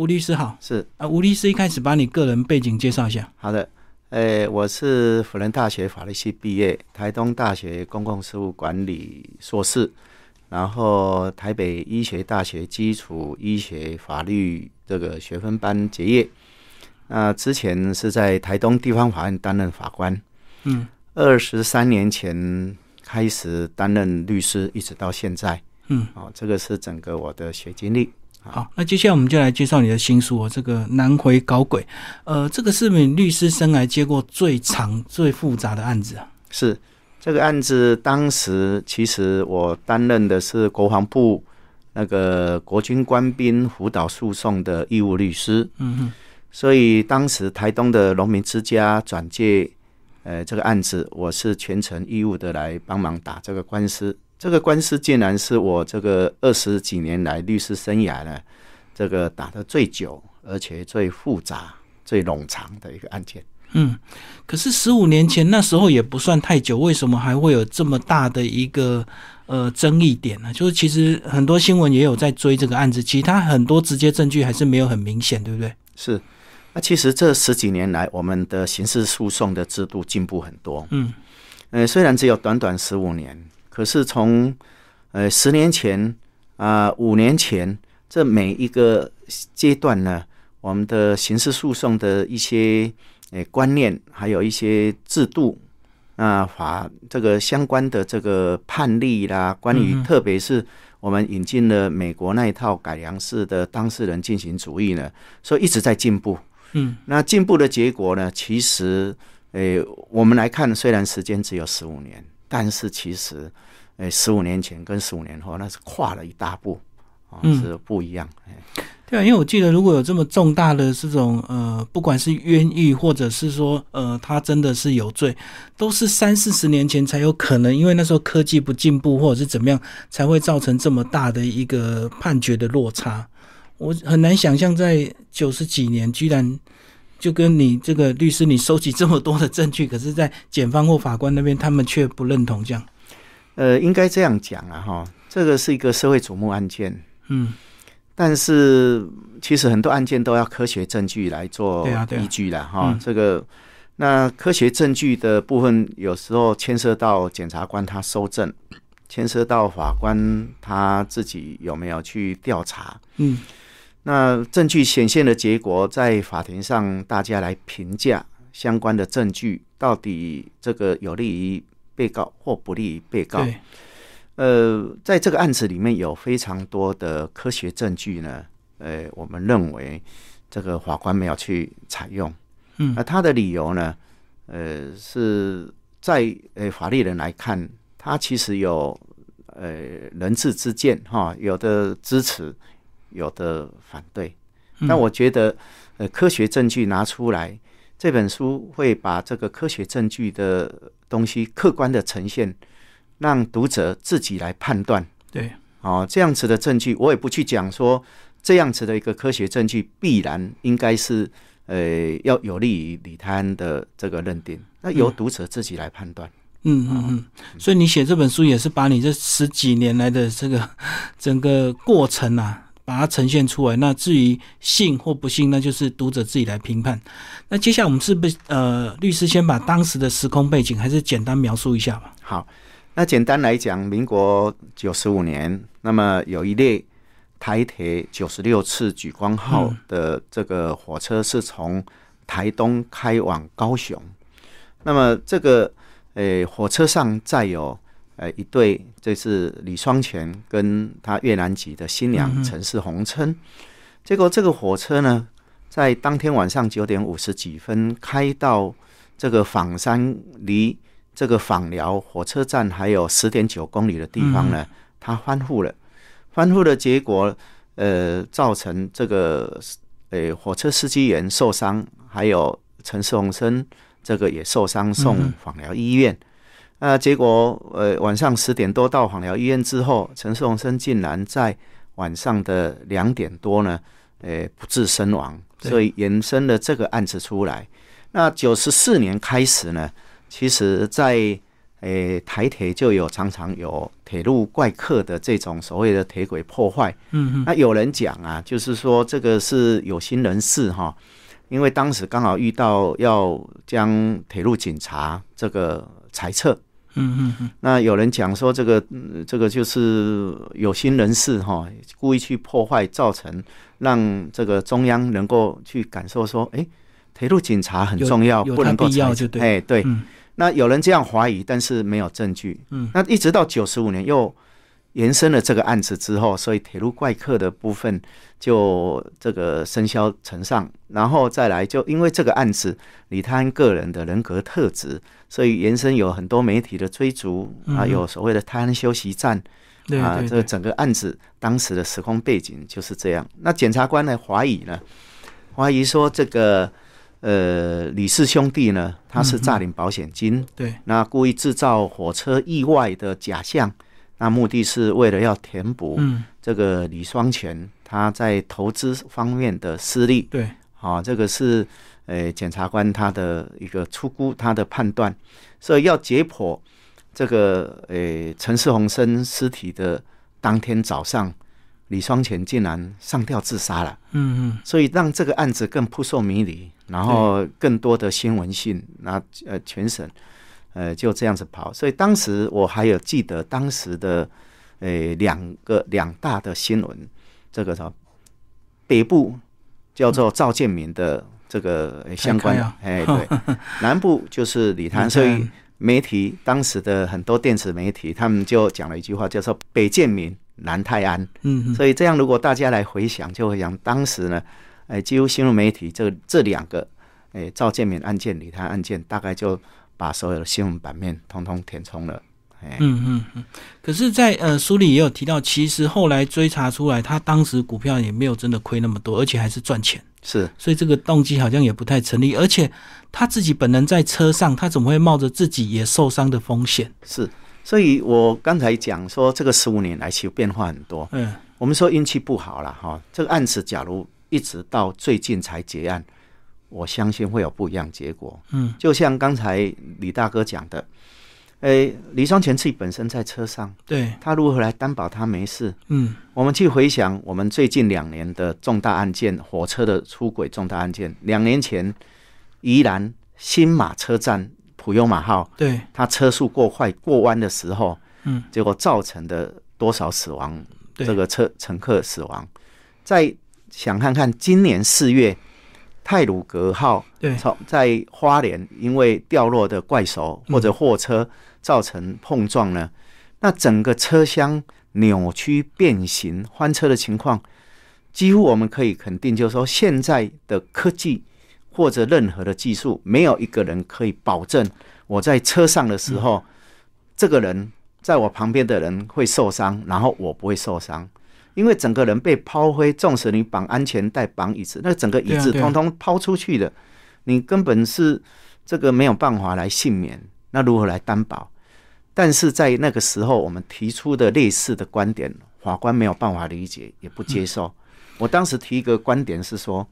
吴律师好，是啊，吴律师一开始把你个人背景介绍一下。好的，诶，我是辅仁大学法律系毕业，台东大学公共事务管理硕士，然后台北医学大学基础医学法律这个学分班结业。那之前是在台东地方法院担任法官，嗯，二十三年前开始担任律师，一直到现在。嗯，哦，这个是整个我的学经历。好，那接下来我们就来介绍你的新书哦，这个南回搞鬼。呃，这个是你律师生涯接过最长、最复杂的案子啊。是这个案子，当时其实我担任的是国防部那个国军官兵辅导诉讼的义务律师。嗯哼，所以当时台东的农民之家转介，呃，这个案子我是全程义务的来帮忙打这个官司。这个官司竟然是我这个二十几年来律师生涯呢，这个打的最久，而且最复杂、最冗长的一个案件。嗯，可是十五年前那时候也不算太久，为什么还会有这么大的一个呃争议点呢？就是其实很多新闻也有在追这个案子，其他很多直接证据还是没有很明显，对不对？是。那其实这十几年来，我们的刑事诉讼的制度进步很多。嗯，呃，虽然只有短短十五年。可是从，呃，十年前啊，五年前，这每一个阶段呢，我们的刑事诉讼的一些诶观念，还有一些制度，啊法这个相关的这个判例啦，关于特别是我们引进了美国那一套改良式的当事人进行主义呢，所以一直在进步。嗯，那进步的结果呢，其实，诶，我们来看，虽然时间只有十五年。但是其实，诶，十五年前跟十五年后，那是跨了一大步啊，是不一样。对啊，因为我记得，如果有这么重大的这种呃，不管是冤狱，或者是说呃，他真的是有罪，都是三四十年前才有可能，因为那时候科技不进步，或者是怎么样，才会造成这么大的一个判决的落差。我很难想象，在九十几年，居然。就跟你这个律师，你收集这么多的证据，可是，在检方或法官那边，他们却不认同这样。呃，应该这样讲啊，哈，这个是一个社会瞩目案件，嗯，但是其实很多案件都要科学证据来做依据的，哈，这个那科学证据的部分，有时候牵涉到检察官他收证，牵涉到法官他自己有没有去调查，嗯。那证据显现的结果，在法庭上大家来评价相关的证据，到底这个有利于被告或不利于被告？呃，在这个案子里面有非常多的科学证据呢。呃，我们认为这个法官没有去采用。嗯，那他的理由呢？呃，是在呃法律人来看，他其实有呃人质之见哈，有的支持。有的反对，但我觉得，呃，科学证据拿出来，这本书会把这个科学证据的东西客观的呈现，让读者自己来判断。对，哦，这样子的证据，我也不去讲说这样子的一个科学证据必然应该是，呃，要有利于李泰安的这个认定，那由读者自己来判断。嗯嗯嗯，所以你写这本书也是把你这十几年来的这个整个过程啊。把它呈现出来。那至于信或不信，那就是读者自己来评判。那接下来我们是不是呃，律师先把当时的时空背景还是简单描述一下吧？好，那简单来讲，民国九十五年，那么有一列台铁九十六次莒光号的这个火车是从台东开往高雄。那么这个诶，火车上载有。呃，一对，这是李双全跟他越南籍的新娘陈氏红琛。结果这个火车呢，在当天晚上九点五十几分开到这个访山，离这个访寮火车站还有十点九公里的地方呢，它翻覆了。翻覆的结果，呃，造成这个呃火车司机员受伤，还有陈世红琛这个也受伤，送访寮医院。那结果，呃，晚上十点多到访疗医院之后，陈世荣生竟然在晚上的两点多呢，呃，不治身亡，所以延伸了这个案子出来。那九十四年开始呢，其实在诶，台铁就有常常有铁路怪客的这种所谓的铁轨破坏。嗯嗯，那有人讲啊，就是说这个是有心人士哈，因为当时刚好遇到要将铁路警察这个裁撤。嗯嗯嗯，那有人讲说这个嗯这个就是有心人士哈，故意去破坏，造成让这个中央能够去感受说，哎，铁路警察很重要，不能够裁它必要就对哎，对。嗯。那有人这样怀疑，但是没有证据。嗯，那一直到九十五年又延伸了这个案子之后，所以铁路怪客的部分就这个生肖呈上，然后再来就因为这个案子李泰安个人的人格特质，所以延伸有很多媒体的追逐啊，嗯有所谓的泰安休息站对啊，这个整个案子当时的时空背景就是这样。那检察官呢怀疑呢，怀疑说这个呃李氏兄弟呢，他是诈领保险金。对，那故意制造火车意外的假象，那目的是为了要填补嗯这个李双全他在投资方面的失利。对，啊，这个是呃检察官他的一个出估他的判断，所以要解剖这个呃陈世宏生尸体的当天早上，李双全竟然上吊自杀了。嗯嗯所以让这个案子更扑朔迷离，然后更多的新闻性，那呃全省呃就这样子跑。所以当时我还有记得当时的呃两个两大的新闻，这个什么北部叫做赵建民的这个呃相关的，哎、对，南部就是李谭，所以媒体当时的很多电子媒体他们就讲了一句话，叫做北建民，南泰安。嗯嗯所以这样，如果大家来回想，就会想当时呢，哎，几乎新闻媒体这这两个，哎，赵建民案件、李泰案件，大概就把所有的新闻版面通通填充了。哎，嗯嗯嗯。可是在，呃书里也有提到，其实后来追查出来，他当时股票也没有真的亏那么多，而且还是赚钱，是所以这个动机好像也不太成立。而且他自己本人在车上，他怎么会冒着自己也受伤的风险？是，所以我刚才讲说，这个十五年来其实变化很多。嗯我们说运气不好了哈，这个案子假如一直到最近才结案，我相信会有不一样结果。嗯，就像刚才李大哥讲的，诶，李双全自己本身在车上，对，他如何来担保他没事？嗯我们去回想我们最近两年的重大案件，火车的出轨重大案件。两年前，宜兰新马车站普悠马号，对，他车速过快过弯的时候，嗯，结果造成的多少死亡？对这个车乘客死亡。再想看看今年四月，泰鲁格号对，从在花莲因为掉落的怪手或者货车造成碰撞呢，那整个车厢扭曲变形翻车的情况，几乎我们可以肯定，就是说现在的科技或者任何的技术，没有一个人可以保证我在车上的时候，这个人在我旁边的人会受伤，然后我不会受伤。因为整个人被抛飞，纵使你绑安全带、绑椅子，那整个椅子通通抛出去的，你根本是这个没有办法来幸免。那如何来担保？但是在那个时候，我们提出的类似的观点，法官没有办法理解，也不接受。我当时提一个观点是说，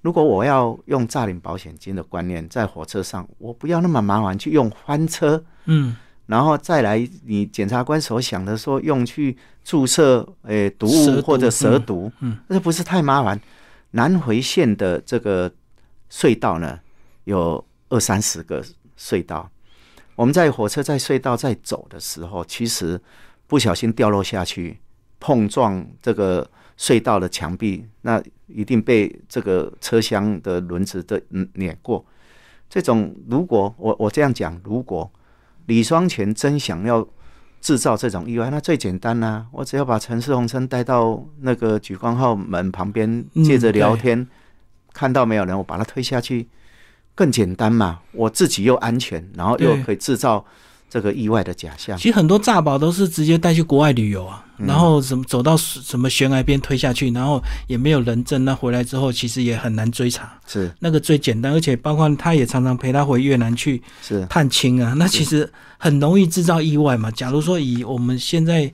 如果我要用诈领保险金的观念在火车上，我不要那么麻烦去用翻车，嗯然后再来你检察官所想的说用去注射诶、毒物或者蛇毒，嗯，这不是太麻烦？南回线的这个隧道呢，有二三十个隧道，我们在火车在隧道在走的时候，其实不小心掉落下去，碰撞这个隧道的墙壁，那一定被这个车厢的轮子的嗯碾过。这种如果我我这样讲，如果李双全真想要制造这种意外，那最简单啦、我只要把陈世宏生带到那个举光号门旁边，嗯借着聊天，看到没有人，我把他推下去，更简单嘛。我自己又安全，然后又可以制造这个意外的假象。其实很多诈保都是直接带去国外旅游啊，嗯然后什么走到什么悬崖边推下去，然后也没有人证，那回来之后其实也很难追查。是那个最简单，而且包括他也常常陪他回越南去是探亲啊，那其实很容易制造意外嘛。假如说以我们现在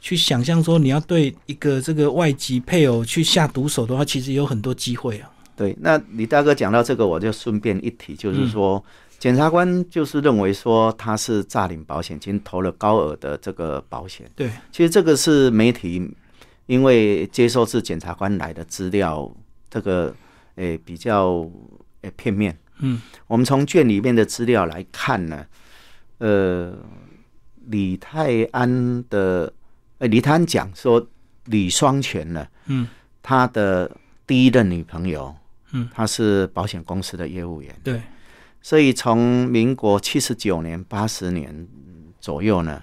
去想象说你要对一个这个外籍配偶去下毒手的话，其实有很多机会啊。对。那李大哥讲到这个，我就顺便一提，就是说，检察官就是认为说他是诈领保险金，投了高额的这个保险。对，其实这个是媒体因为接收是检察官来的资料，这个诶、比较诶、片面。嗯，我们从卷里面的资料来看呢，呃，李泰安的呃李泰安讲说李双全呢，嗯，他的第一任女朋友，嗯，他是保险公司的业务员。对，所以从民国七十九年、八十年左右呢，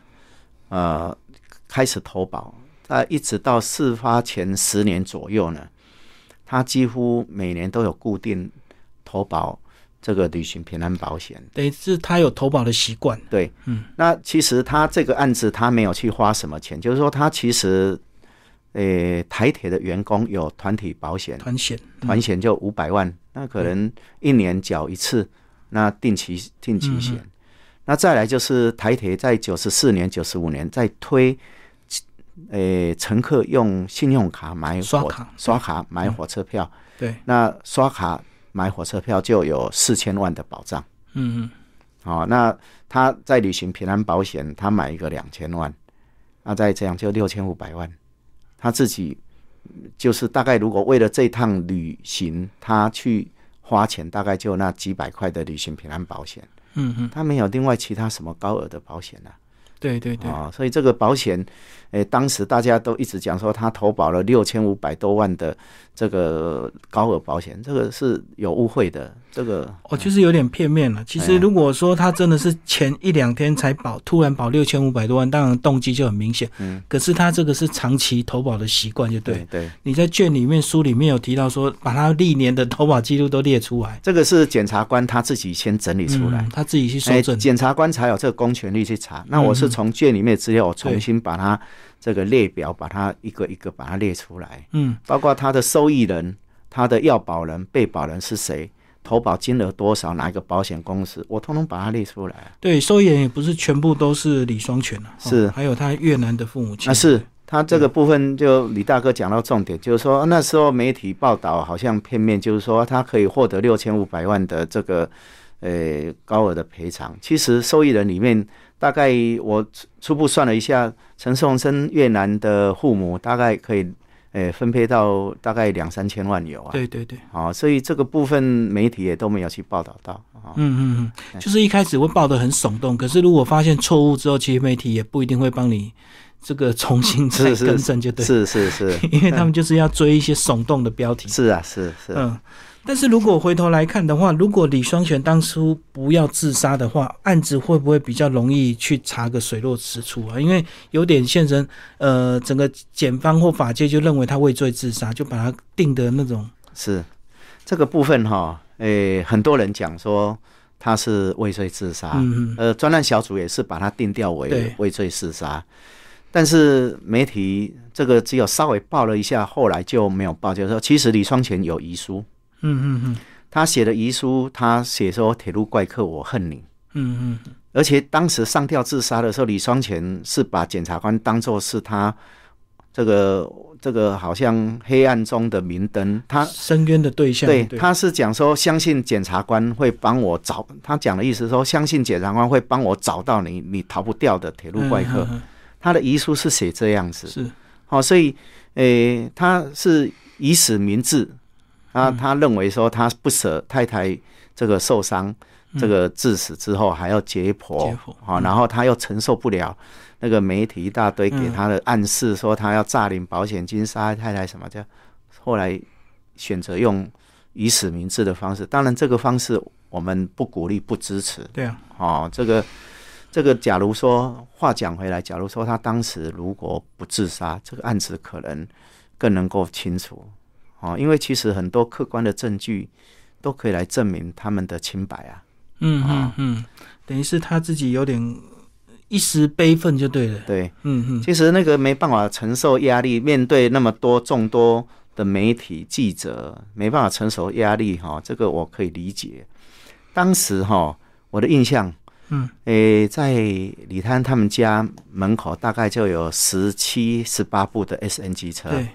呃，开始投保，在一直到事发前十年左右呢，他几乎每年都有固定投保这个旅行平安保险。等于是他有投保的习惯。对，嗯，那其实他这个案子他没有去花什么钱，就是说他其实，呃，台铁的员工有团体保险，团险，团险就五百万，那可能一年缴一次，那定期定期险。那再来就是台铁在九十四年、九十五年在推，呃，乘客用信用卡买火刷卡刷卡买火车票，对，那刷卡买火车票就有四千万的保障。嗯嗯，哦，那他在旅行平安保险，他买一个两千万，那再这样就六千五百万，他自己就是大概如果为了这趟旅行，他去花钱，大概就那几百块的旅行平安保险，嗯哼，他没有另外其他什么高额的保险啊。对对对，啊、所以这个保险，诶、当时大家都一直讲说他投保了六千五百多万的这个高额保险，这个是有误会的，这个哦，就是有点片面了。其实如果说他真的是前一两天才保，突然保六千五百多万，当然动机就很明显。嗯，可是他这个是长期投保的习惯，就对。对对。你在卷里面、书里面有提到说，把他历年的投保记录都列出来，这个是检察官他自己先整理出来嗯，，他自己去哎，收证。检察官才有这个公权力去查。那我是从卷里面的资料，我重新把它这个列表，把它一个一个把它列出来，嗯，包括他的受益人、他的要保人、被保人是谁，投保金额多少，哪一个保险公司，我通通把它列出来。对，受益人也不是全部都是李双全啊，哦是还有他越南的父母亲。啊是他这个部分，就李大哥讲到重点，就是说那时候媒体报道好像片面，就是说他可以获得六千五百万的这个呃高额的赔偿。其实受益人里面，大概我初初步算了一下，陈颂生越南的父母大概可以诶分配到大概两三千万有啊。对对对，啊、所以这个部分媒体也都没有去报道到啊。嗯嗯嗯，就是一开始会报的很耸动，可是如果发现错误之后，其实媒体也不一定会帮你这个重新再更正，就对，是是是。因为他们就是要追一些耸动的标题。是啊是是，嗯，但是如果回头来看的话，如果李双全当初不要自杀的话，案子会不会比较容易去查个水落石出？啊？因为有点现成，呃，整个检方或法界就认为他畏罪自杀，就把他定的那种，是。这个部分哈，诶、很多人讲说他是畏罪自杀，嗯嗯，呃，专案小组也是把他定调为畏罪自杀，但是媒体这个只有稍微报了一下，后来就没有报，就是说其实李双全有遗书，嗯嗯嗯。他写的遗书，他写说铁路怪客我恨你。嗯嗯，而且当时上吊自杀的时候，李双全是把检察官当做是他这个这个好像黑暗中的明灯，他深渊的对象，对，对，他是讲说相信检察官会帮我找，他讲的意思说相信检察官会帮我找到你，你逃不掉的铁路怪客。他的遗书是写这样子，嗯是，好、所以诶、他是以死明志，啊，嗯。他认为说他不舍太太这个受伤，这个致死之后还要解剖，嗯解剖。好、然后他又承受不了那个媒体一大堆给嗯他的暗示，说他要诈领保险金杀害太太什么的，后来选择用以死明志的方式，当然这个方式我们不鼓励不支持，对啊，哦，这个这个，假如说话讲回来，假如说他当时如果不自杀，这个案子可能更能够清楚哦，因为其实很多客观的证据都可以来证明他们的清白啊。嗯嗯嗯，等于是他自己有点一时悲愤就对了，对，嗯嗯，其实那个没办法承受压力，面对那么多众多的媒体记者，没办法承受压力哈、这个我可以理解。当时哈、我的印象。嗯，诶、在李滩他们家门口大概就有十七、十八部的 SNG 车。对，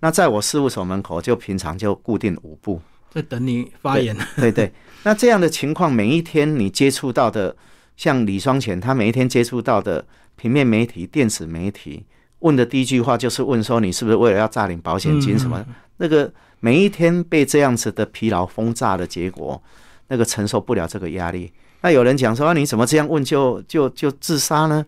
那在我事务所门口就平常就固定五步。在等你发言。对对，那这样的情况，每一天你接触到的，像李双全，他每一天接触到的平面媒体、电子媒体，问的第一句话就是问说，你是不是为了要诈领保险金什么？那个每一天被这样子的疲劳轰炸的结果，那个承受不了这个压力。那有人讲说，你怎么这样问就就就自杀呢？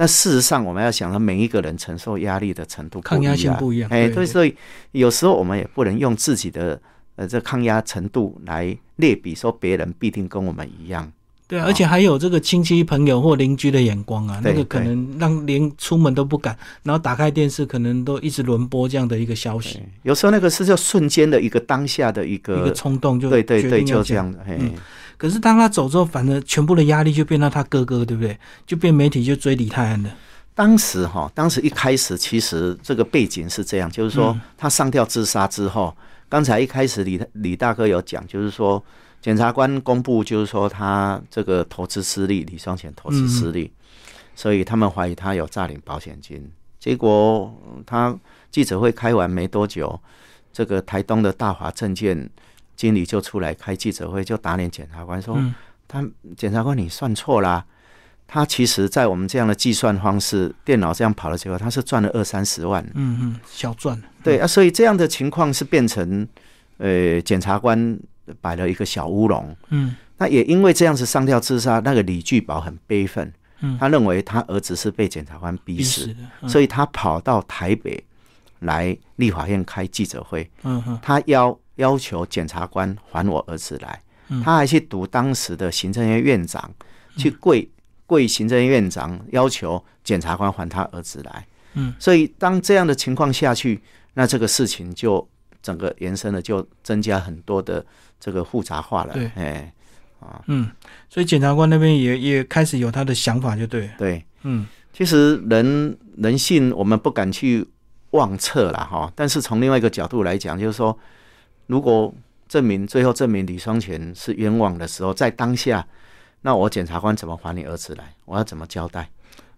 那事实上，我们要想到每一个人承受压力的程度抗压性不一样。哎，对，所以有时候我们也不能用自己的呃这抗压程度来类比，说别人必定跟我们一样。对，而且还有这个亲戚朋友或邻居的眼光啊，那个可能让连出门都不敢，然后打开电视可能都一直轮播这样的一个消息。有时候那个是就瞬间的一个当下的一个一个冲动，就对对对，就这样的。嗯。可是当他走之后，反正全部的压力就变到他哥哥，对不对？就变媒体就追李泰安了。当时哈，当时一开始其实这个背景是这样，就是说他上吊自杀之后，刚才一开始李李大哥有讲，就是说检察官公布，就是说他这个投资失利，李双全投资失利，所以他们怀疑他有诈领保险金。结果他记者会开完没多久，这个台东的大华证券。经理就出来开记者会，就打脸检察官说：“他检察官你算错啦，他其实在我们这样的计算方式，电脑这样跑的结果，他是赚了二三十万。嗯嗯，小赚。对啊，所以这样的情况是变成呃检察官摆了一个小乌龙。嗯，那也因为这样子上吊自杀，那个李聚宝很悲愤。嗯，他认为他儿子是被检察官逼死的，所以他跑到台北来立法院开记者会。嗯哼，他要。要求检察官还我儿子来，他还去堵当时的行政院院长，去跪跪行政院院长，要求检察官还他儿子来。嗯，所以当这样的情况下去，那这个事情就整个延伸了，就增加很多的这个复杂化了。对，哎，啊，嗯，所以检察官那边也也开始有他的想法，就对，对，嗯，其实人人性我们不敢去妄测了哈，但是从另外一个角度来讲，就是说。如果证明最后证明李双全是冤枉的时候，在当下，那我检察官怎么还你儿子来？我要怎么交代？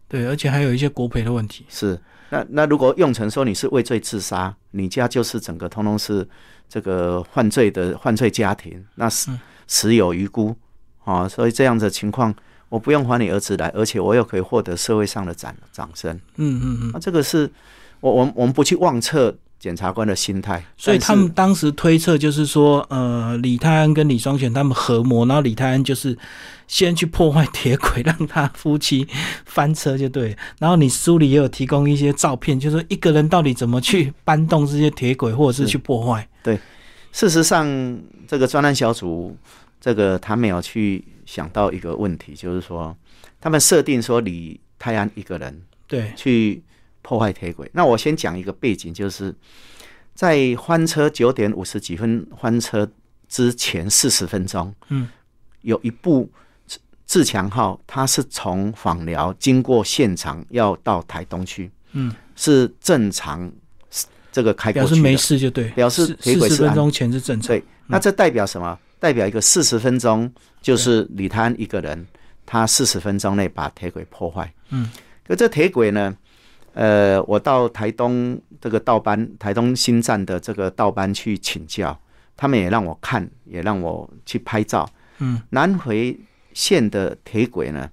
对，而且还有一些国赔的问题。是，那那如果用成说你是畏罪自杀，你家就是整个通通是这个犯罪的犯罪家庭，那是死有余辜啊！所以这样的情况，我不用还你儿子来，而且我又可以获得社会上的掌掌声。嗯嗯嗯，那这个是我我们我们不去妄测。检察官的心态，所以他们当时推测就是说，呃，李泰安跟李双全他们合谋，然后李泰安就是先去破坏铁轨，让他夫妻翻车就对。然后你书里也有提供一些照片，就是一个人到底怎么去搬动这些铁轨，或者是去破坏。对，事实上，这个专案小组这个他没有去想到一个问题，就是说，他们设定说李泰安一个人对去。破坏铁轨。那我先讲一个背景，就是在翻车九点五十几分翻车之前四十分钟，嗯，有一部自强号，它是从访寮经过现场要到台东去，嗯，是正常这个开过去表示没事就对，表示铁轨四十分钟前是正常。对，那这代表什么？代表一个四十分钟就是李滩一个人，他四十分钟内把铁轨破坏。嗯，可这铁轨呢？呃，我到台东这个道班，台东新站的这个道班去请教，他们也让我看，也让我去拍照。嗯，南回线的铁轨呢，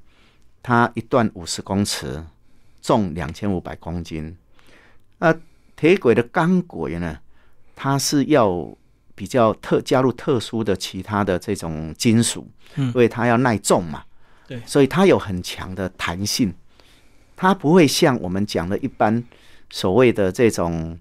它一段五十公尺，重两千五百公斤。那铁轨的钢轨呢，它是要比较特加入特殊的其他的这种金属，嗯，因为它要耐重嘛，对，所以它有很强的弹性。它不会像我们讲的一般所谓的这种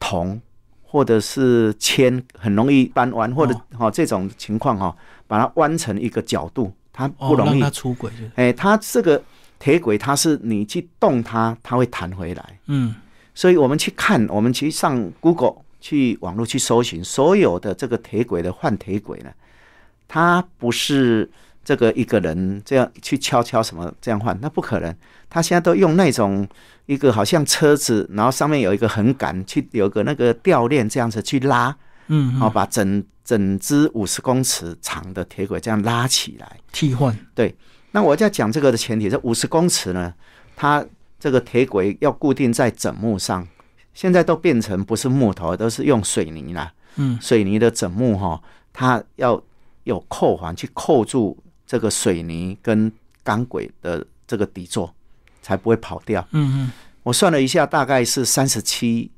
铜或者是铅，很容易扳弯，或者哈这种情况哈，把它弯成一个角度，它不容易出轨。哎，它这个铁轨，它是你去动它，它会弹回来。嗯，所以我们去看，我们去上 Google 去网络去搜寻所有的这个铁轨的换铁轨呢，它不是。这个一个人这样去敲敲什么这样换，那不可能。他现在都用那种一个好像车子，然后上面有一个横杆，去有个那个吊链这样子去拉，嗯，好把整整只五十公尺长的铁轨这样拉起来替换。对，那我在讲这个的前提，这五十公尺呢，它这个铁轨要固定在枕木上，现在都变成不是木头，都是用水泥了。嗯，水泥的枕木哈，它要有扣环去扣住这个水泥跟钢轨的这个底座，才不会跑掉。嗯嗯，我算了一下，大概是三十七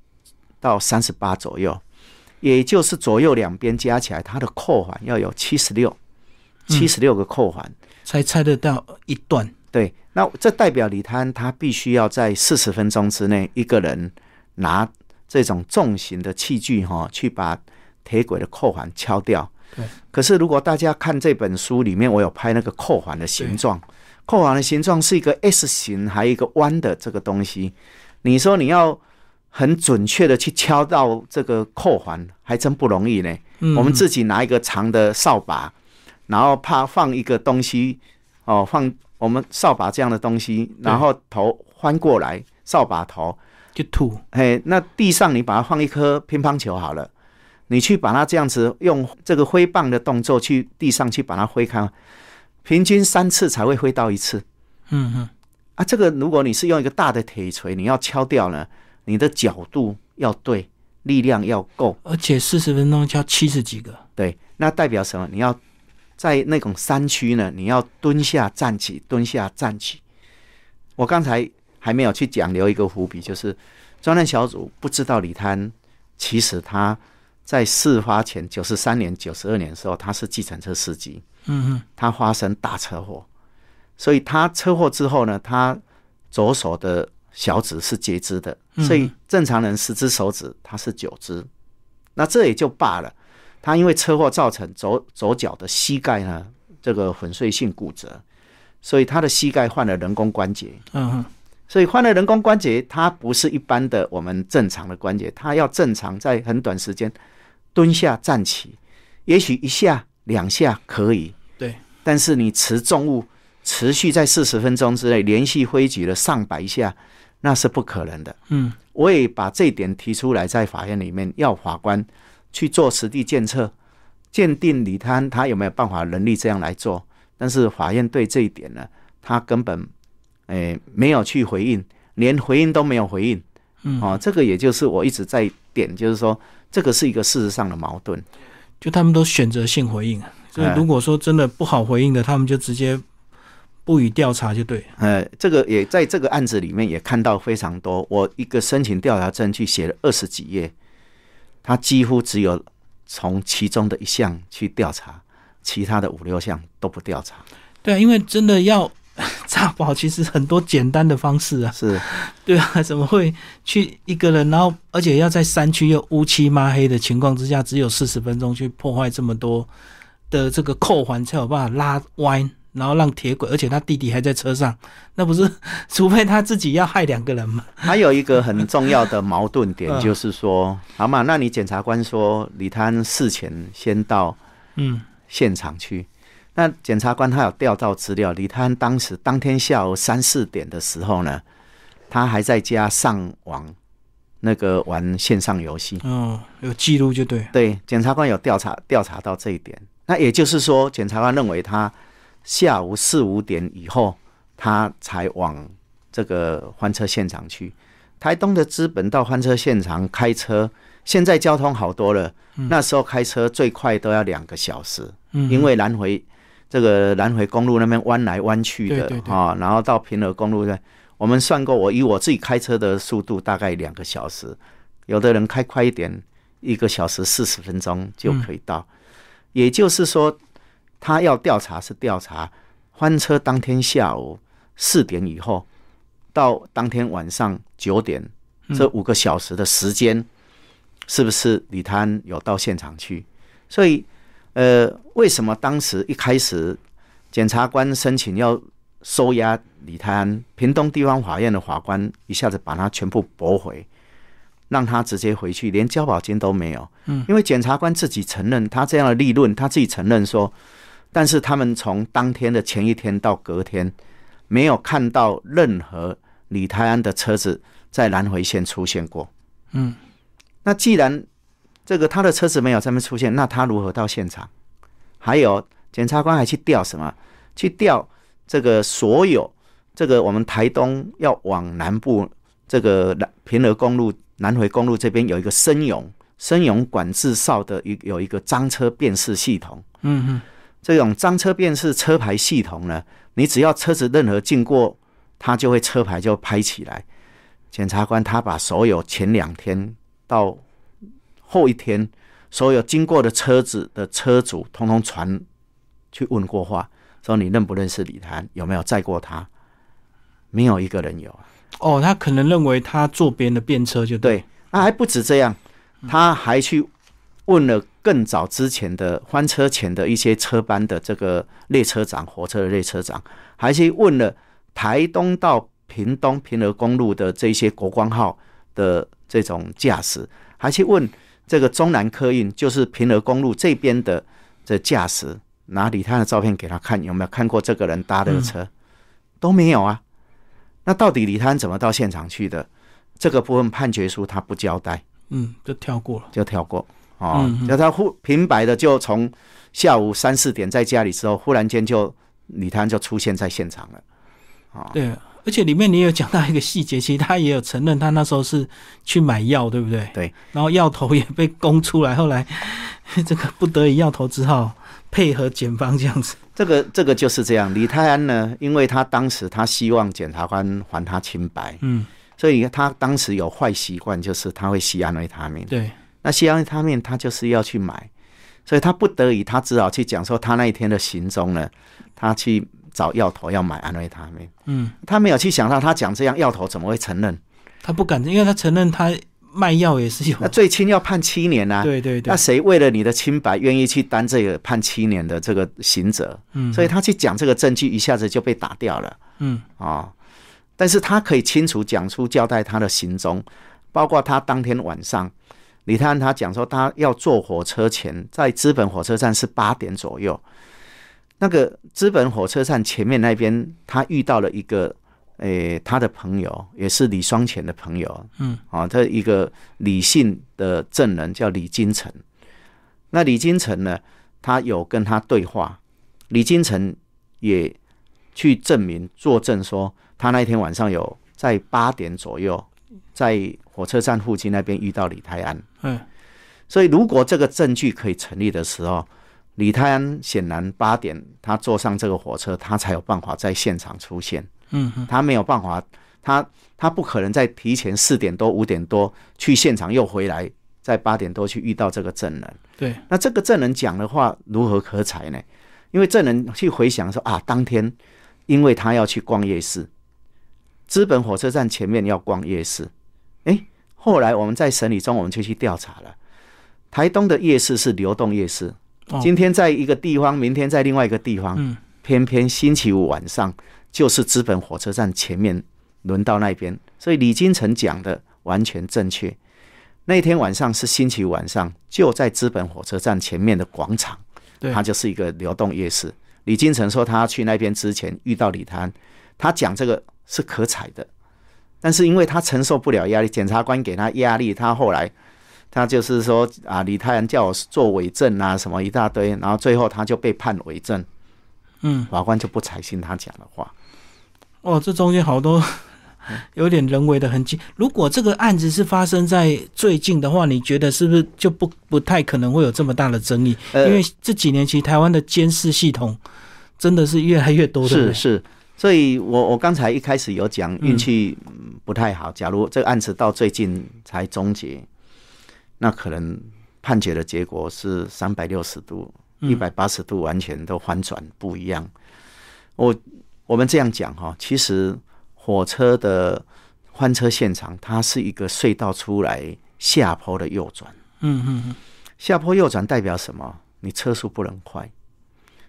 到三十八左右，也就是左右两边加起来，它的扣环要有七十六，七十六个扣环。才拆得到一段。对，那这代表李滩他必须要在四十分钟之内，一个人拿这种重型的器具哈、去把铁轨的扣环敲掉。对。可是如果大家看这本书里面，我有拍那个扣环的形状，扣环的形状是一个 S 型，还有一个弯的这个东西。你说你要很准确的去敲到这个扣环，还真不容易呢。嗯，我们自己拿一个长的扫把，然后怕放一个东西，哦，放我们扫把这样的东西，然后头翻过来，扫把头，就吐。嘿，那地上你把它放一颗乒乓球好了，你去把它这样子用这个挥棒的动作去地上去把它挥开，平均三次才会挥到一次嗯哼，啊。这个如果你是用一个大的铁锤，你要敲掉呢，你的角度要对，力量要够，而且四十分钟敲七十几个。对，那代表什么？你要在那种山区呢，你要蹲下站起，蹲下站起。我刚才还没有去讲留一个伏笔，就是专案小组不知道李滩，其实他在事发前九十三年、九十二年的时候，他是计程车司机，嗯嗯，他发生大车祸，所以他车祸之后呢，他左手的小指是截肢的，所以正常人十只手指他是九只，那这也就罢了。他因为车祸造成左左脚的膝盖呢这个粉碎性骨折，所以他的膝盖换了人工关节。嗯嗯，所以换了人工关节，它不是一般的我们正常的关节，它要正常在很短时间蹲下站起，也许一下两下可以，对，但是你持重物持续在四十分钟之内连续挥举了上百下，那是不可能的。嗯，我也把这一点提出来，在法院里面要法官去做实地检测，鉴定李摊他有没有办法能力这样来做。但是法院对这一点呢，他根本诶、没有去回应，连回应都没有回应。嗯哦，这个也就是我一直在点，就是说这个是一个事实上的矛盾。就他们都选择性回应啊。所以哎如果说真的不好回应的，他们就直接不予调查就对了。呃，这个也在这个案子里面也看到非常多。我一个申请调查证据写了二十几页，他几乎只有从其中的一项去调查，其他的五六项都不调查。对啊，因为真的要 查保，其实很多简单的方式啊。是，对啊，怎么会去一个人，然后而且要在山区又乌漆抹黑的情况之下，只有四十分钟去破坏这么多的这个扣环，才有办法拉弯，然后让铁轨，而且他弟弟还在车上，那不是 除非他自己要害两个人吗？还有一个很重要的矛盾点嗯就是说，好嘛，那你检察官说李摊事前先到嗯现场去。那检察官他有调到资料，李摊当时当天下午三四点的时候呢，他还在家上网那个玩线上游戏。哦，有记录就对。对，检察官有调查调查到这一点。那也就是说，检察官认为他下午四五点以后，他才往这个翻车现场去。台东的资本到翻车现场开车，现在交通好多了。那时候开车最快都要两个小时，嗯，因为来回这个南回公路那边弯来弯去的对对对啊，然后到平和公路呢，我们算过，我以我自己开车的速度大概两个小时，有的人开快一点，一个小时四十分钟就可以到。也就是说，他要调查是调查翻车当天下午四点以后到当天晚上九点这五个小时的时间，是不是李滩有到现场去？所以，呃，为什么当时一开始检察官申请要收押李泰安，屏东地方法院的法官一下子把他全部驳回，让他直接回去，连交保金都没有。嗯，因为检察官自己承认他这样的利润，他自己承认说，但是他们从当天的前一天到隔天，没有看到任何李泰安的车子在南回线出现过。嗯，那既然这个他的车子没有在那出现，那他如何到现场？还有检察官还去调什么？去调这个所有这个我们台东要往南部这个南平和公路南回公路这边有一个深涌声涌管制哨的一有一个赃车辨识系统。嗯嗯，这种赃车辨识车牌系统呢，你只要车子任何经过，它就会车牌就拍起来。检察官他把所有前两天到后一天所有经过的车子的车主，通通传去问过话，说你认不认识李谭，有没有载过他？没有一个人有啊。哦，他可能认为他坐别人的便车就对。对，那还不止这样，他还去问了更早之前的翻车前的一些车班的这个列车长、火车的列车长，还去问了台东到屏东平和公路的这些国光号的这种驾驶，还去问这个中南客运，就是平和公路这边的这驾驶，拿李探的照片给他看，有没有看过这个人搭的车？都没有啊。那到底李探怎么到现场去的？这个部分判决书他不交代，嗯，就跳过了。就跳过哦，那他忽平白的就从下午三四点在家里之后，忽然间就李探就出现在现场了。啊，对，而且里面你有讲到一个细节，其实他也有承认他那时候是去买药，对不对？对，然后药头也被供出来，后来 这个不得已，药头只好配合检方这样子。这个这个就是这样。李泰安呢，因为他当时他希望检察官还他清白，嗯，所以他当时有坏习惯，就是他会吸安慰他命。对，那吸安慰他命，他就是要去买，所以他不得已，他只好去讲说他那一天的行踪呢，他去找药头要买安慰他命。嗯，他没有去想到他讲这样，药头怎么会承认？他不敢，因为他承认他卖药也是有。那最轻要判七年啊。对对对那，谁为了你的清白，愿意去担这个判七年的这个刑责？嗯，所以他去讲这个证据，一下子就被打掉了嗯啊、但是他可以清楚讲出交代他的行踪，包括他当天晚上，李泰安他讲说他要坐火车前，在资本火车站是八点左右。那个资本火车站前面那边，他遇到了一个，诶、他的朋友，也是李双全的朋友，嗯，啊，他一个李姓的证人叫李金城。那李金城呢，他有跟他对话，李金城也去证明作证说，他那天晚上有在八点左右，在火车站附近那边遇到李泰安。嗯所以，如果这个证据可以成立的时候，李泰安显然八点他坐上这个火车，他才有办法在现场出现。嗯哼，他没有办法，他他不可能在提前四点多、五点多去现场又回来，在八点多去遇到这个证人。对，那这个证人讲的话如何可采呢？因为证人去回想说啊，当天因为他要去逛夜市，资本火车站前面要逛夜市，诶，后来我们在审理中我们就去调查了，台东的夜市是流动夜市，哦今天在一个地方，明天在另外一个地方，嗯。偏偏星期五晚上就是资本火车站前面轮到那边，所以李金城讲的完全正确。那天晚上是星期五晚上，就在资本火车站前面的广场，对，它就是一个流动夜市。李金城说他去那边之前遇到李谭，他讲这个是可采的，但是因为他承受不了压力，检察官给他压力，他后来他就是说啊，李泰安叫我做伪证啊，什么一大堆，然后最后他就被判伪证，嗯，法官就不采信他讲的话。哦，这中间好多 有点人为的痕迹。如果这个案子是发生在最近的话，你觉得是不是就不不太可能会有这么大的争议？呃因为这几年其实台湾的监视系统真的是越来越多？是是，所以我我刚才一开始有讲运气嗯不太好。假如这个案子到最近才终结，那可能判决的结果是三百六十度、一百八十度完全都翻转不一样。我我们这样讲哈，其实火车的翻车现场，它是一个隧道出来下坡的右转。嗯嗯嗯，下坡右转代表什么？你车速不能快。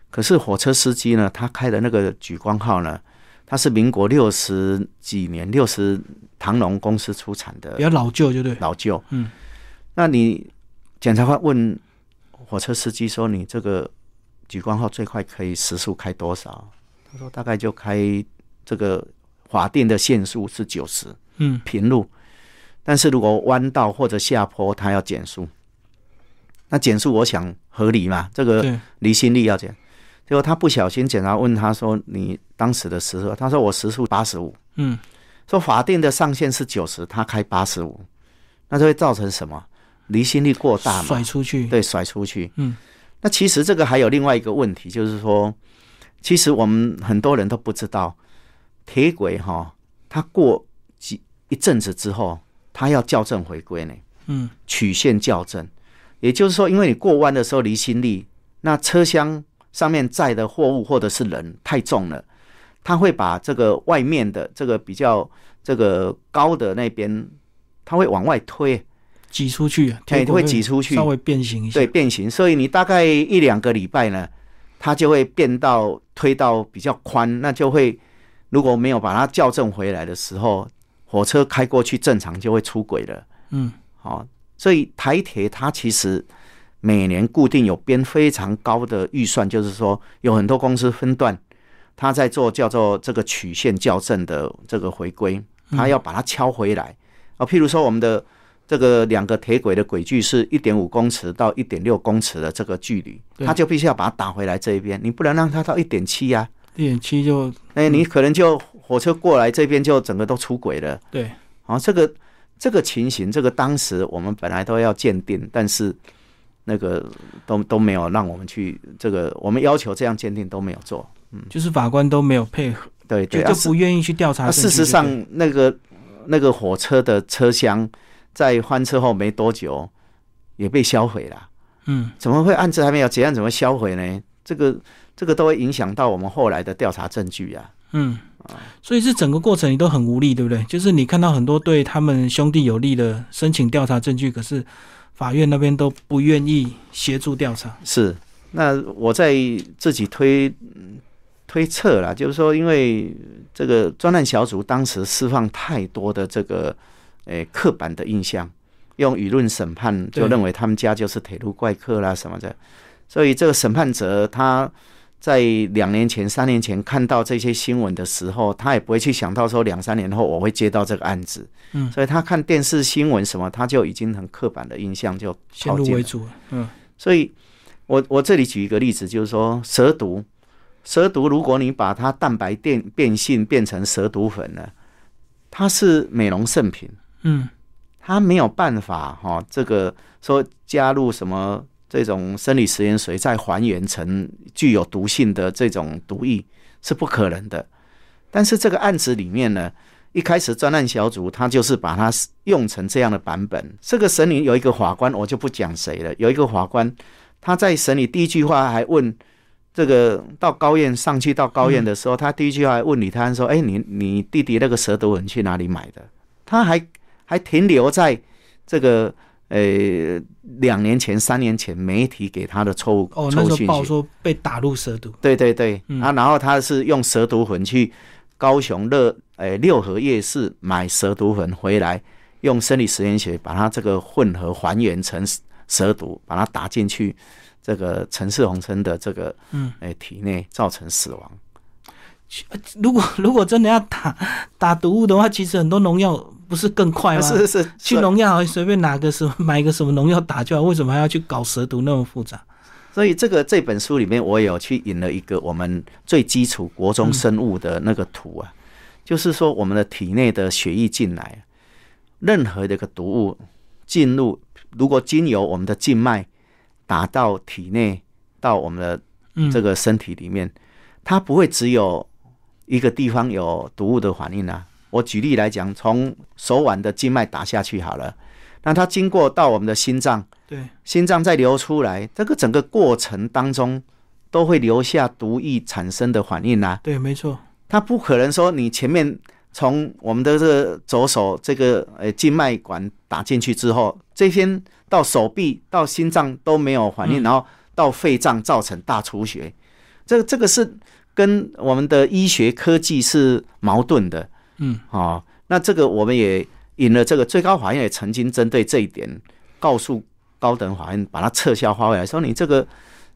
可是火车司机呢，他开的那个莒光号呢，它是民国六十几年，六十唐龙公司出产的比较老旧，就对。老旧。嗯，那你检察官问火车司机说：“你这个举光号最快可以时速开多少？”他说：“大概就开这个法定的限速是九十。”嗯平路，但是如果弯道或者下坡，他要减速。那减速，我想合理嘛？这个，离心力要减。结果他不小心，检察问他说：“你当时的时速？”他说：“我时速八十五。嗯”说法定的上限是九十，他开八十五，那就会造成什么？离心力过大嘛，甩出去，对，甩出去。嗯，那其实这个还有另外一个问题，就是说，其实我们很多人都不知道，铁轨哈，它过几一阵子之后，它要校正回归呢。嗯，曲线校正，也就是说，因为你过弯的时候离心力，那车厢上面载的货物或者是人太重了，它会把这个外面的这个比较这个高的那边，它会往外推，挤出去，会挤出去稍微变形一下，对，变形。所以你大概一两个礼拜呢，它就会变到推到比较宽，那就会如果没有把它校正回来的时候，火车开过去正常就会出轨了。嗯，好、所以台铁它其实每年固定有编非常高的预算，就是说有很多公司分段，它在做叫做这个曲线校正的这个回归，它要把它敲回来。啊，譬如说我们的这个两个铁轨的轨距是一点五公尺到一点六公尺的这个距离，对它就必须要把它打回来这一边，你不能让它到一点七呀，一点七就哎，你可能就火车过来这边就整个都出轨了。对，啊，这个这个情形，这个当时我们本来都要鉴定，但是那个都都没有让我们去这个，我们要求这样鉴定都没有做。嗯就是法官都没有配合，对对，就不愿意去调查。事实上，那个那个火车的车厢在翻车后没多久也被销毁了。嗯，怎么会案子还没有结案，怎么销毁呢？这个这个都会影响到我们后来的调查证据啊。嗯，所以是整个过程你都很无力，对不对？就是你看到很多对他们兄弟有利的申请调查证据，可是法院那边都不愿意协助调查。是，那我在自己推嗯推测啦，就是说，因为这个专案小组当时释放太多的这个诶、刻板的印象，用舆论审判就认为他们家就是铁路怪客啦什么的，所以这个审判者他在两年前、三年前看到这些新闻的时候，他也不会去想到说两三年后我会接到这个案子，嗯。所以他看电视新闻什么，他就已经很刻板的印象就先。入为主了，嗯。所以我我这里举一个例子，就是说蛇毒，蛇毒如果你把它蛋白变变性变成蛇毒粉呢，它是美容圣品，嗯，他没有办法哈、这个说加入什么这种生理食盐水再还原成具有毒性的这种毒液是不可能的。但是这个案子里面呢，一开始专案小组他就是把它用成这样的版本。这个审理有一个法官，我就不讲谁了，有一个法官他在审理第一句话还问。这个到高院上去到高院的时候，他第一句话还问李泰安说：“哎，你你弟弟那个蛇毒粉去哪里买的？”他还还停留在这个呃两年前、三年前媒体给他的错误哦，那时候。报说被打入蛇毒，对对对，嗯啊，然后他是用蛇毒粉去高雄乐呃六合夜市买蛇毒粉回来，用生理实验学把它这个混合还原成蛇毒，把它打进去这个陈世宏称的这个嗯，诶体内，造成死亡。如果如果真的要打打毒物的话，其实很多农药不是更快吗？是是是，去农药随便拿个什么买个什么农药打就好，为什么还要去搞蛇毒那么复杂？所以这个这本书里面，我有去引了一个我们最基础国中生物的那个图啊，就是说我们的体内的血液进来，任何的一个毒物进入，如果经由我们的静脉打到体内，到我们的嗯，这个身体里面，它不会只有一个地方有毒物的反应啊。我举例来讲，从手腕的静脉打下去好了，那它经过到我们的心脏。对，心脏再流出来，这个整个过程当中都会留下毒液产生的反应啊。对，没错，它不可能说你前面从我们的这个左手这个呃静脉管打进去之后，这边到手臂到心脏都没有反应，嗯然后到肺脏造成大出血，这个这个是跟我们的医学科技是矛盾的。嗯，哦，那这个我们也引了这个最高法院也曾经针对这一点告诉高等法院，把它撤销发回来，说你这个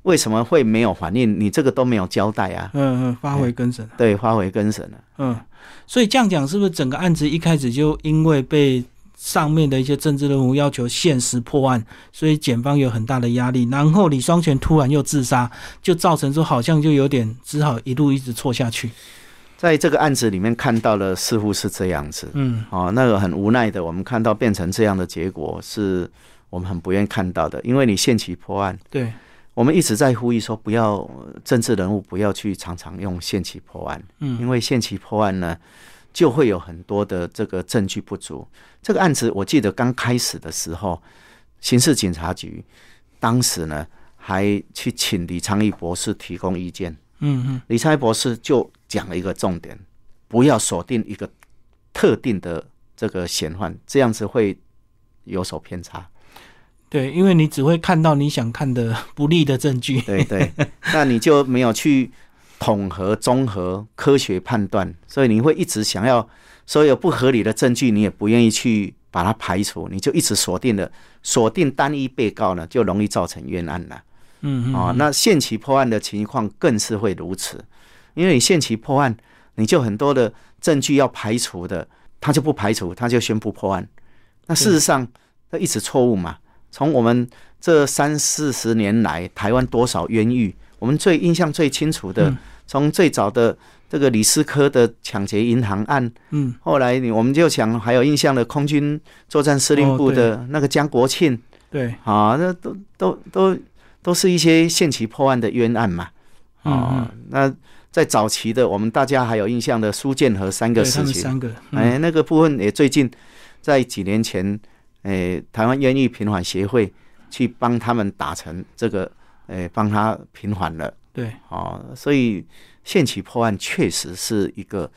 为什么会没有反应？你这个都没有交代啊。嗯嗯，发回更审，对，发回更审了。嗯，所以这样讲，是不是整个案子一开始就因为被上面的一些政治任务要求限时破案，所以检方有很大的压力，然后李双全突然又自杀，就造成说好像就有点只好一路一直错下去。在这个案子里面看到了，似乎是这样子。嗯。哦，那个很无奈的，我们看到变成这样的结果是，我们很不愿意看到的，因为你限期破案，对，我们一直在呼吁说，不要政治人物不要去常常用限期破案，嗯。因为限期破案呢，就会有很多的这个证据不足。这个案子我记得刚开始的时候，刑事警察局当时呢还去请李昌义博士提供意见，嗯嗯，李昌义博士就讲了一个重点，不要锁定一个特定的这个嫌犯，这样子会有所偏差。对，因为你只会看到你想看的不利的证据。对对，那你就没有去统合、综合、科学判断，所以你会一直想要所有不合理的证据，你也不愿意去把它排除，你就一直锁定了锁定单一被告呢，就容易造成冤案了。嗯嗯，啊、那限期破案的情况更是会如此，因为你限期破案，你就很多的证据要排除的，他就不排除，他就宣布破案。那事实上，他一直错误嘛。从我们这三四十年来，台湾多少冤狱，我们最印象最清楚的，嗯。从最早的这个李斯科的抢劫银行案，嗯，后来你我们就想还有印象的空军作战司令部哦的那个江国庆，对，啊，那都都都都是一些限期破案的冤案嘛。嗯啊，那在早期的，我们大家还有印象的苏建和三个事情，三个，嗯哎，那个部分也最近在几年前，哎，台湾冤狱平缓协会去帮他们打成这个，哎，帮他平缓了。对，哦，所以限期破案确实是一个，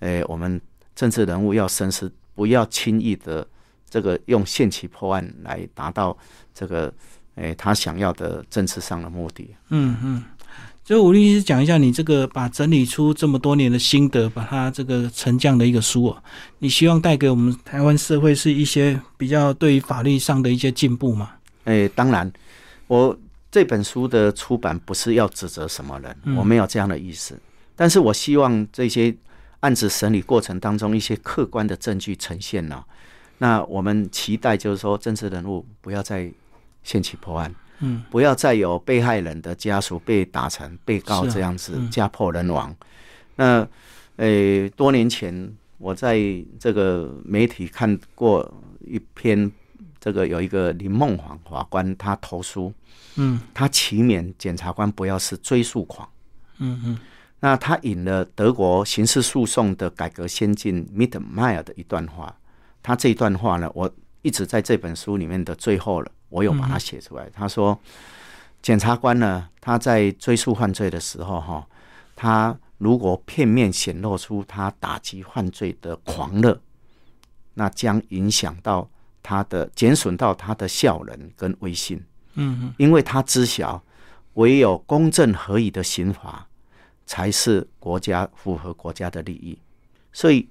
哎、我们政治人物要深思，不要轻易的这个用限期破案来达到这个，诶、他想要的政治上的目的。嗯嗯。所以吴律师讲一下，你这个把整理出这么多年的心得，把它这个沉降的一个书哦，你希望带给我们台湾社会是一些比较对于法律上的一些进步吗？诶、当然，我这本书的出版不是要指责什么人，嗯我没有这样的意思。但是我希望这些案子审理过程当中一些客观的证据呈现了、那我们期待就是说，政治人物不要再限期破案，嗯，不要再有被害人的家属被打成被告这样子嗯。家破人亡。那诶、多年前我在这个媒体看过一篇，这个有一个林梦煌法官他投书，嗯。他祈勉检察官不要是追诉狂。嗯嗯。那他引了德国刑事诉讼的改革先进 Mittermeier 的一段话，他这一段话呢，我一直在这本书里面的最后了，我有把它写出来。他说，检察官呢，他在追诉犯罪的时候，哈，他如果片面显露出他打击犯罪的狂热，那将影响到他的减损到他的效能跟威信。嗯嗯因为他知晓，唯有公正合理的刑罚，才是国家符合国家的利益。所以，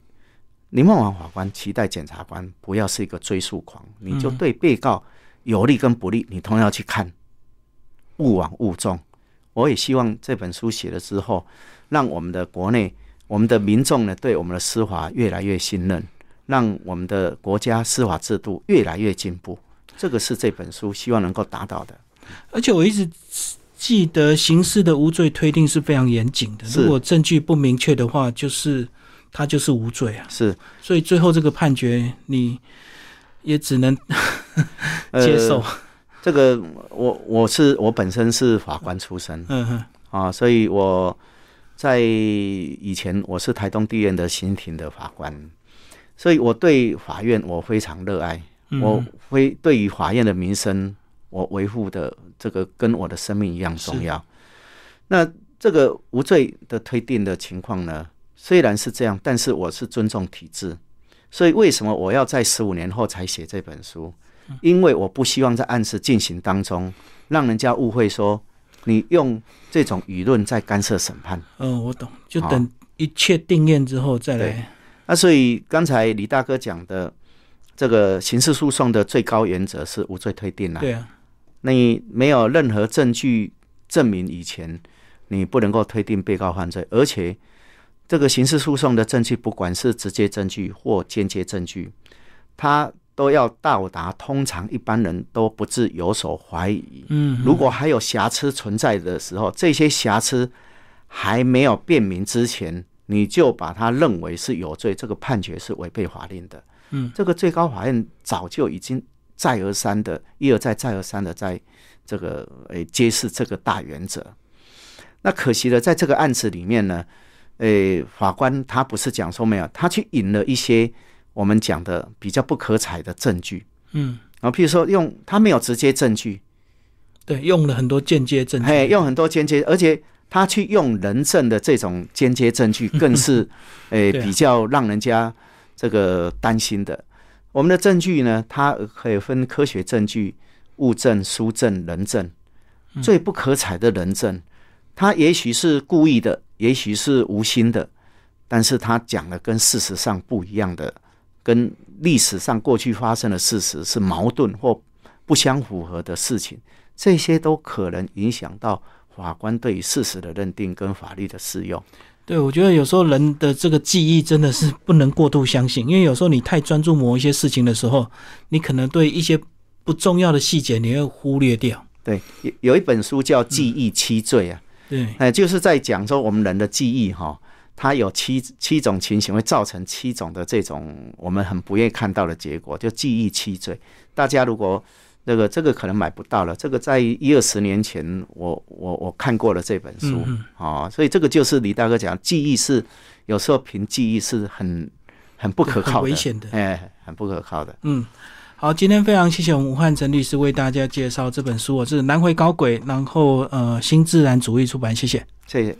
林梦王法官期待检察官不要是一个追诉狂，你就对被告有利跟不利，你都要去看，勿枉勿重。我也希望这本书写了之后，让我们的国内、我们的民众呢，对我们的司法越来越信任，让我们的国家司法制度越来越进步。这个是这本书希望能够达到的。而且我一直记得刑事的无罪推定是非常严谨的，是如果证据不明确的话，就是他就是无罪啊。是所以最后这个判决，你也只能呃接受。这个我我是我本身是法官出身。嗯哼，啊，所以我在以前我是台东地院的刑庭的法官，所以我对法院我非常热爱，嗯。我非对于法院的民生，我维护的这个跟我的生命一样重要。那这个无罪的推定的情况呢，虽然是这样，但是我是尊重体制，所以为什么我要在十五年后才写这本书？因为我不希望在案子进行当中，让人家误会说你用这种舆论在干涉审判。嗯，我懂，就等一切定验之后再对来。那所以刚才李大哥讲的这个刑事诉讼的最高原则是无罪推定啦、对啊，你没有任何证据证明以前，你不能够推定被告犯罪，而且这个刑事诉讼的证据，不管是直接证据或间接证据，它都要到达通常一般人都不致有所怀疑。嗯，如果还有瑕疵存在的时候，这些瑕疵还没有辨明之前，你就把它认为是有罪，这个判决是违背法令的。嗯，这个最高法院早就已经再而三的，一而再再而三的在这个诶揭示这个大原则。那可惜的，在这个案子里面呢，诶，法官他不是讲说没有，他去引了一些我们讲的比较不可采的证据，嗯，啊，譬如说用他没有直接证据，对，用了很多间接证据，嘿，用很多间接，而且他去用人证的这种间接证据，更是诶比较让人家这个担心的。我们的证据呢，它可以分科学证据、物证、书证、人证。最不可采的人证，他也许是故意的，也许是无心的，但是他讲的跟事实上不一样的，跟历史上过去发生的事实是矛盾或不相符合的事情，这些都可能影响到法官对于事实的认定跟法律的适用。对，我觉得有时候人的这个记忆真的是不能过度相信，因为有时候你太专注某一些事情的时候，你可能对一些不重要的细节你会忽略掉。对，有有一本书叫《记忆七罪》啊，对，哎，就是在讲说我们人的记忆哈，它有七七种情形会造成七种的这种我们很不愿意看到的结果，就记忆七罪。大家如果那个这个可能买不到了，这个在一二十年前我我我看过了这本书嗯哦，所以这个就是李大哥讲，记忆是有时候凭记忆是很很不可靠的，很危险的。哎，很不可靠的。嗯，好，今天非常谢谢我们武汉陈律师为大家介绍这本书，我是南回高轨，然后呃新自然主义出版，谢谢。谢谢。